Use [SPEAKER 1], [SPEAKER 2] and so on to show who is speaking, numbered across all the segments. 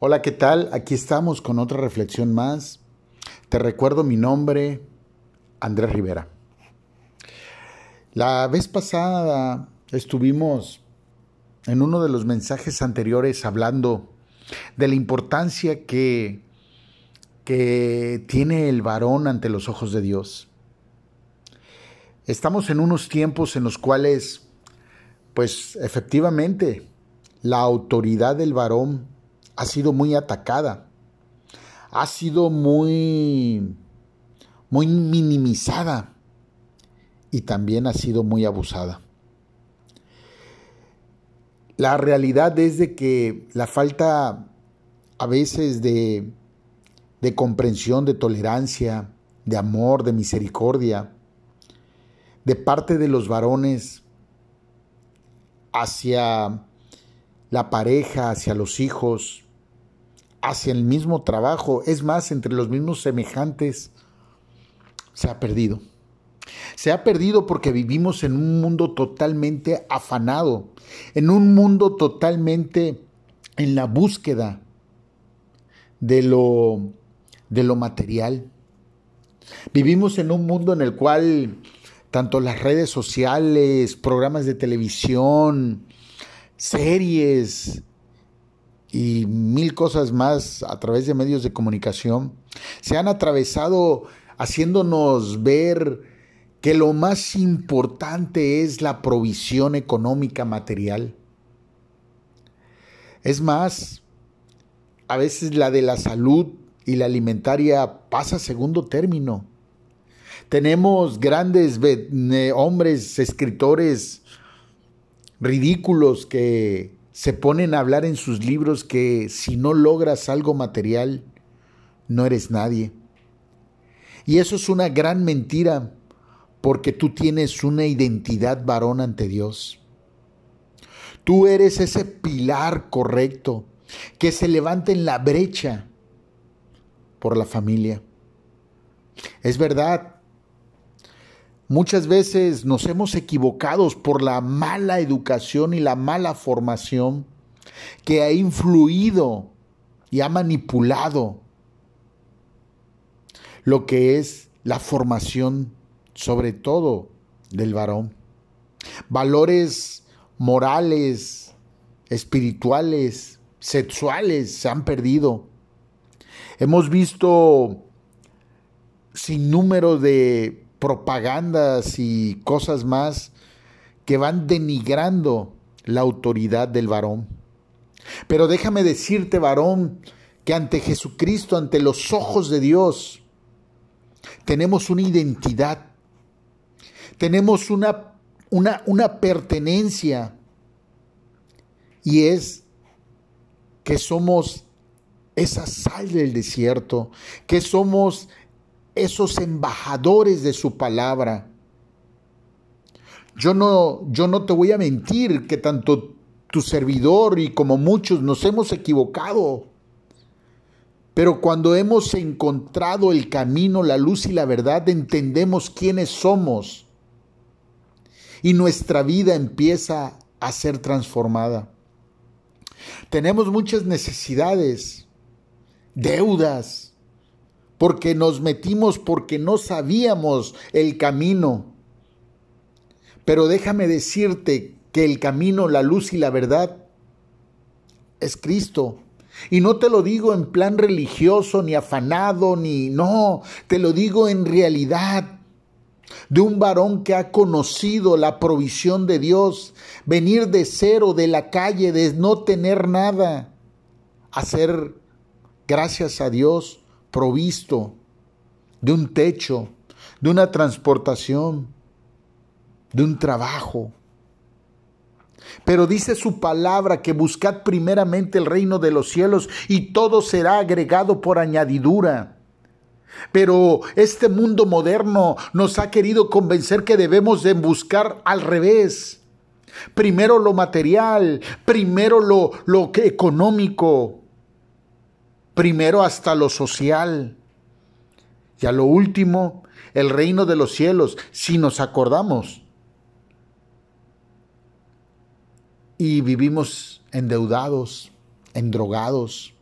[SPEAKER 1] Hola, ¿qué tal? Aquí estamos con otra reflexión más. Te recuerdo mi nombre, Andrés Rivera. La vez pasada estuvimos en uno de los mensajes anteriores hablando de la importancia que, que tiene el varón ante los ojos de Dios. Estamos en unos tiempos en los cuales, pues efectivamente, la autoridad del varón ha sido muy atacada, ha sido muy, muy minimizada y también ha sido muy abusada. La realidad es de que la falta a veces de, de comprensión, de tolerancia, de amor, de misericordia, de parte de los varones hacia la pareja, hacia los hijos, hacia el mismo trabajo, es más, entre los mismos semejantes, se ha perdido. Se ha perdido porque vivimos en un mundo totalmente afanado, en un mundo totalmente en la búsqueda de lo, de lo material. Vivimos en un mundo en el cual tanto las redes sociales, programas de televisión, series y mil cosas más a través de medios de comunicación se han atravesado haciéndonos ver que lo más importante es la provisión económica material. Es más, a veces la de la salud y la alimentaria pasa a segundo término. Tenemos grandes hombres, escritores ridículos que se ponen a hablar en sus libros que si no logras algo material, no eres nadie. Y eso es una gran mentira porque tú tienes una identidad varón ante Dios. Tú eres ese pilar correcto que se levanta en la brecha por la familia. Es verdad, muchas veces nos hemos equivocado por la mala educación y la mala formación que ha influido y ha manipulado lo que es la formación sobre todo del varón. Valores morales, espirituales, sexuales se han perdido. Hemos visto sin número de propagandas y cosas más que van denigrando la autoridad del varón. Pero déjame decirte, varón, que ante Jesucristo, ante los ojos de Dios, tenemos una identidad tenemos una, una, una pertenencia y es que somos esa sal del desierto, que somos esos embajadores de su palabra. Yo no, yo no te voy a mentir que tanto tu servidor y como muchos nos hemos equivocado. Pero cuando hemos encontrado el camino, la luz y la verdad, entendemos quiénes somos y nuestra vida empieza a ser transformada. Tenemos muchas necesidades, deudas, porque nos metimos porque no sabíamos el camino. Pero déjame decirte que el camino, la luz y la verdad es Cristo. Y no te lo digo en plan religioso, ni afanado, ni no, te lo digo en realidad de un varón que ha conocido la provisión de Dios, venir de cero, de la calle, de no tener nada, a ser, gracias a Dios, provisto de un techo, de una transportación, de un trabajo. Pero dice su palabra que buscad primeramente el reino de los cielos y todo será agregado por añadidura. Pero este mundo moderno nos ha querido convencer que debemos de buscar al revés. Primero lo material, primero lo, lo económico, primero hasta lo social. Y a lo último, el reino de los cielos, si nos acordamos. Y vivimos endeudados, endrogados,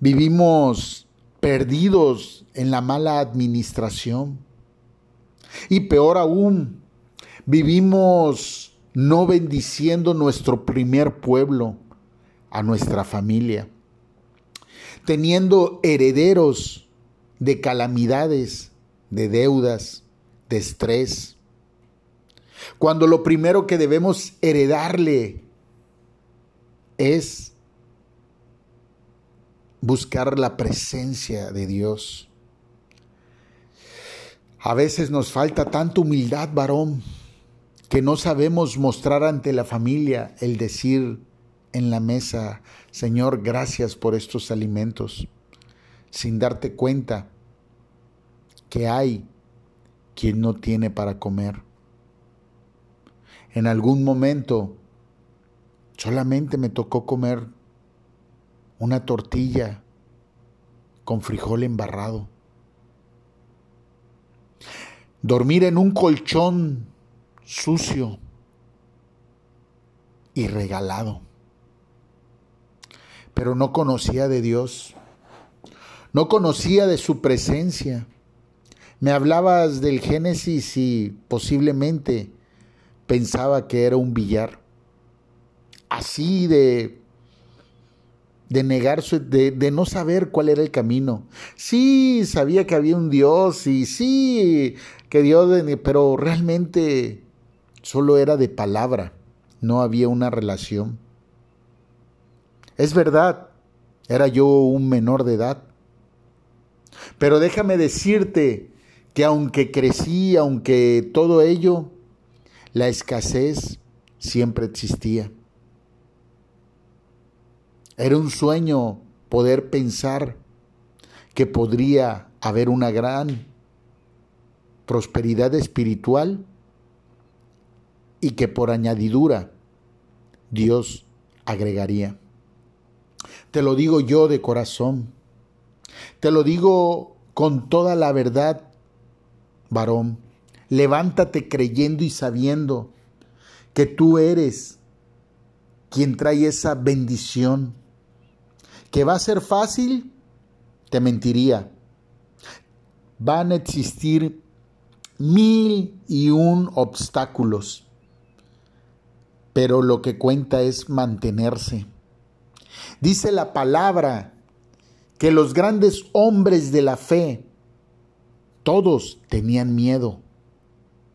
[SPEAKER 1] Vivimos perdidos en la mala administración. Y peor aún, vivimos no bendiciendo nuestro primer pueblo, a nuestra familia, teniendo herederos de calamidades, de deudas, de estrés. Cuando lo primero que debemos heredarle es buscar la presencia de Dios. A veces nos falta tanta humildad, varón, que no sabemos mostrar ante la familia el decir en la mesa, Señor, gracias por estos alimentos, sin darte cuenta que hay quien no tiene para comer. En algún momento solamente me tocó comer una tortilla con frijol embarrado. Dormir en un colchón sucio y regalado. Pero no conocía de Dios. No conocía de su presencia. Me hablabas del Génesis y posiblemente pensaba que era un billar. Así de de negar de, de, no saber cuál era el camino. Sí, sabía que había un Dios y sí, que Dios, pero realmente solo era de palabra, no había una relación. Es verdad, era yo un menor de edad, pero déjame decirte que aunque crecí, aunque todo ello, la escasez siempre existía. Era un sueño poder pensar que podría haber una gran prosperidad espiritual y que por añadidura Dios agregaría. Te lo digo yo de corazón, te lo digo con toda la verdad varón, levántate creyendo y sabiendo que tú eres quien trae esa bendición. ¿Que va a ser fácil? Te mentiría. Van a existir mil y un obstáculos, pero lo que cuenta es mantenerse. Dice la palabra que los grandes hombres de la fe todos tenían miedo,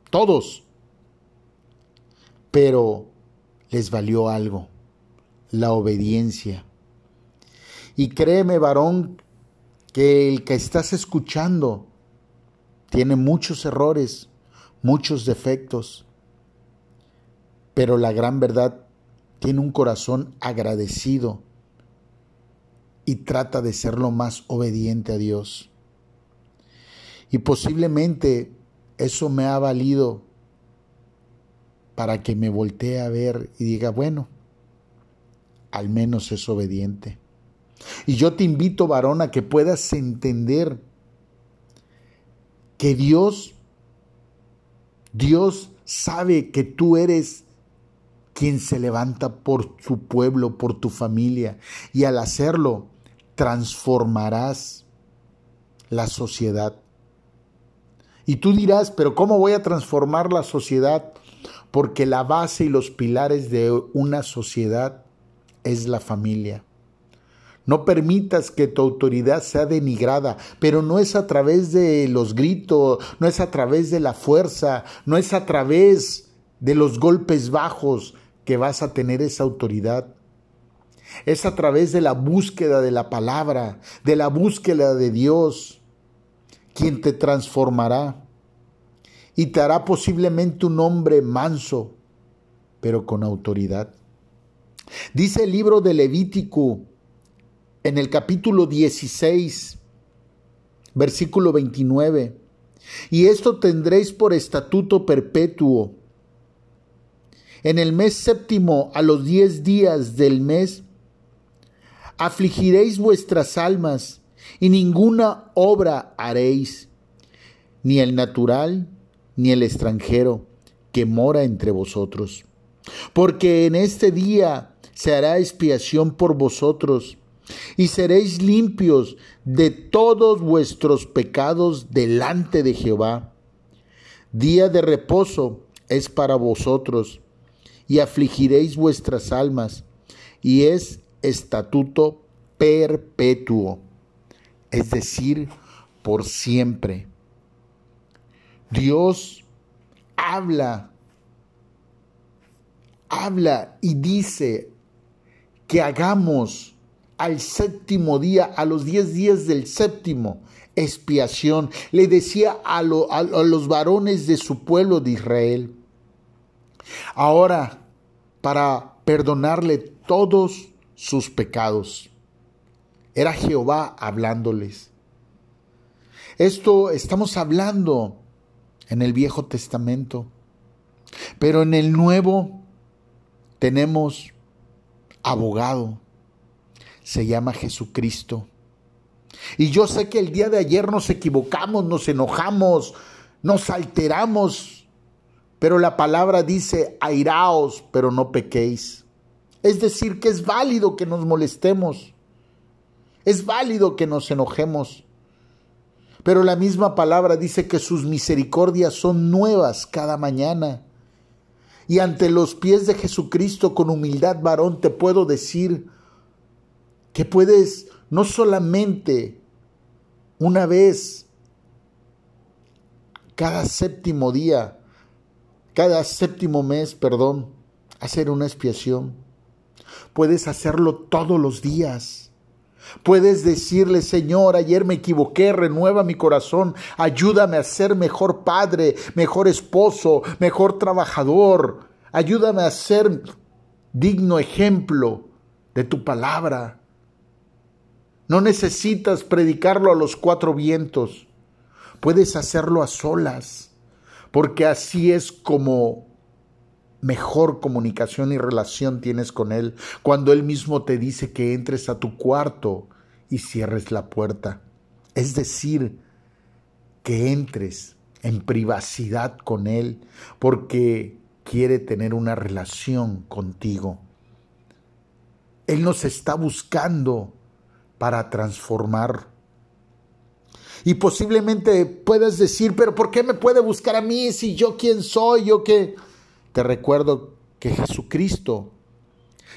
[SPEAKER 1] todos. Pero les valió algo, la obediencia. Y créeme, varón, que el que estás escuchando tiene muchos errores, muchos defectos, pero la gran verdad tiene un corazón agradecido y trata de ser lo más obediente a Dios. Y posiblemente eso me ha valido para que me voltee a ver y diga, bueno, al menos es obediente. Y yo te invito, varón, a que puedas entender que Dios, Dios sabe que tú eres quien se levanta por su pueblo, por tu familia, y al hacerlo transformarás la sociedad. Y tú dirás, pero ¿cómo voy a transformar la sociedad? Porque la base y los pilares de una sociedad es la familia. No permitas que tu autoridad sea denigrada, pero no es a través de los gritos, no es a través de la fuerza, no es a través de los golpes bajos que vas a tener esa autoridad. Es a través de la búsqueda de la palabra, de la búsqueda de Dios quien te transformará y te hará posiblemente un hombre manso, pero con autoridad. Dice el libro de Levítico en el capítulo 16, versículo 29, y esto tendréis por estatuto perpetuo. En el mes séptimo, a los diez días del mes, afligiréis vuestras almas y ninguna obra haréis, ni el natural, ni el extranjero, que mora entre vosotros. Porque en este día se hará expiación por vosotros, y seréis limpios de todos vuestros pecados delante de Jehová. Día de reposo es para vosotros, y afligiréis vuestras almas, y es estatuto perpetuo, es decir, por siempre. Dios habla, habla y dice que hagamos al séptimo día, a los diez días del séptimo, expiación. Le decía a, los varones de su pueblo de Israel. Ahora, para perdonarle todos sus pecados. Era Jehová hablándoles. Esto estamos hablando en el Viejo Testamento, pero en el Nuevo tenemos abogado se llama Jesucristo. Y yo sé que el día de ayer nos equivocamos, nos enojamos, nos alteramos, pero la palabra dice, airaos, pero no pequéis. Es decir, que es válido que nos molestemos, es válido que nos enojemos, pero la misma palabra dice que sus misericordias son nuevas cada mañana. Y ante los pies de Jesucristo con humildad varón te puedo decir, que puedes no solamente una vez cada séptimo día, cada séptimo mes, perdón, hacer una expiación. Puedes hacerlo todos los días. Puedes decirle, Señor, ayer me equivoqué, renueva mi corazón, ayúdame a ser mejor padre, mejor esposo, mejor trabajador, ayúdame a ser digno ejemplo de tu palabra. No necesitas predicarlo a los cuatro vientos. Puedes hacerlo a solas, porque así es como mejor comunicación y relación tienes con Él, cuando Él mismo te dice que entres a tu cuarto y cierres la puerta. Es decir, que entres en privacidad con Él, porque quiere tener una relación contigo. Él nos está buscando para transformar. Y posiblemente puedas decir, pero ¿por qué me puede buscar a mí si yo quién soy? Yo que te recuerdo que Jesucristo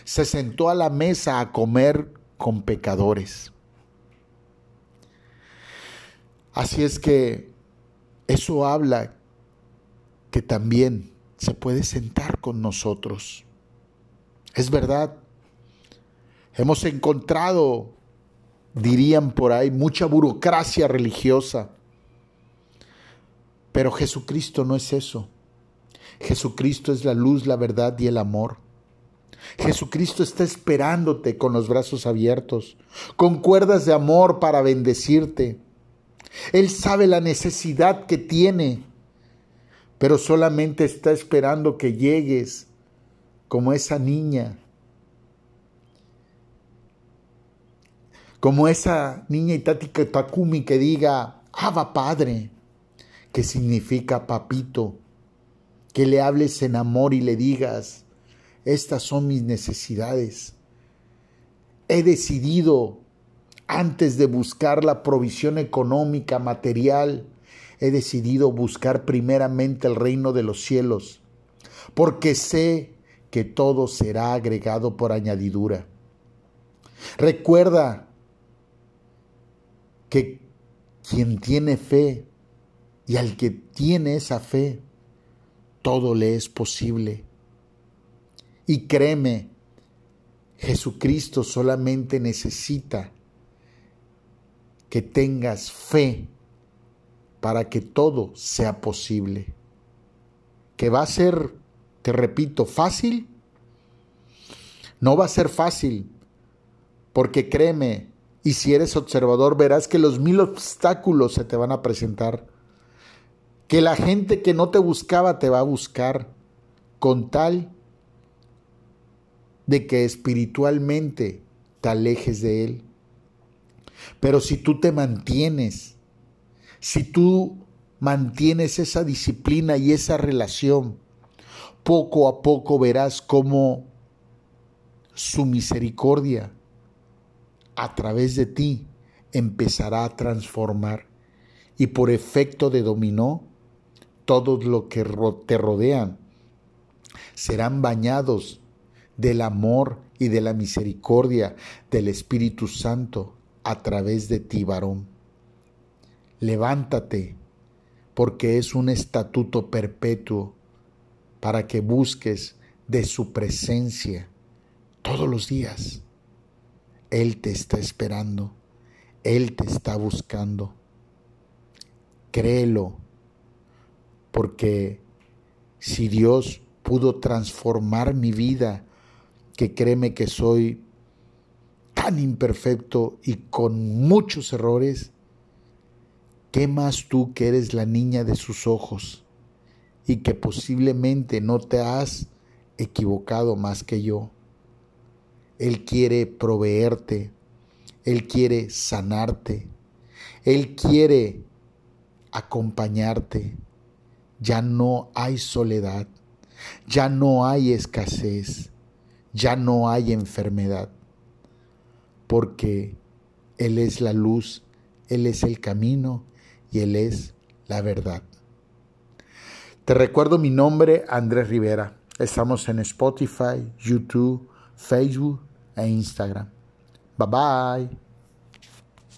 [SPEAKER 1] se sentó a la mesa a comer con pecadores. Así es que eso habla que también se puede sentar con nosotros. Es verdad, hemos encontrado dirían por ahí, mucha burocracia religiosa. Pero Jesucristo no es eso. Jesucristo es la luz, la verdad y el amor. Jesucristo está esperándote con los brazos abiertos, con cuerdas de amor para bendecirte. Él sabe la necesidad que tiene, pero solamente está esperando que llegues como esa niña Como esa niña Itati Takumi que diga, Ava Padre, que significa papito, que le hables en amor y le digas, estas son mis necesidades. He decidido, antes de buscar la provisión económica, material, he decidido buscar primeramente el reino de los cielos, porque sé que todo será agregado por añadidura. Recuerda que quien tiene fe y al que tiene esa fe, todo le es posible. Y créeme, Jesucristo solamente necesita que tengas fe para que todo sea posible. Que va a ser, te repito, fácil. No va a ser fácil, porque créeme, y si eres observador, verás que los mil obstáculos se te van a presentar. Que la gente que no te buscaba te va a buscar con tal de que espiritualmente te alejes de Él. Pero si tú te mantienes, si tú mantienes esa disciplina y esa relación, poco a poco verás cómo su misericordia a través de ti empezará a transformar y por efecto de dominó, todos los que te rodean serán bañados del amor y de la misericordia del Espíritu Santo a través de ti, varón. Levántate, porque es un estatuto perpetuo para que busques de su presencia todos los días. Él te está esperando, Él te está buscando. Créelo, porque si Dios pudo transformar mi vida, que créeme que soy tan imperfecto y con muchos errores, ¿qué más tú que eres la niña de sus ojos y que posiblemente no te has equivocado más que yo? Él quiere proveerte, Él quiere sanarte, Él quiere acompañarte. Ya no hay soledad, ya no hay escasez, ya no hay enfermedad, porque Él es la luz, Él es el camino y Él es la verdad. Te recuerdo mi nombre, Andrés Rivera. Estamos en Spotify, YouTube, Facebook e Instagram. Bye bye.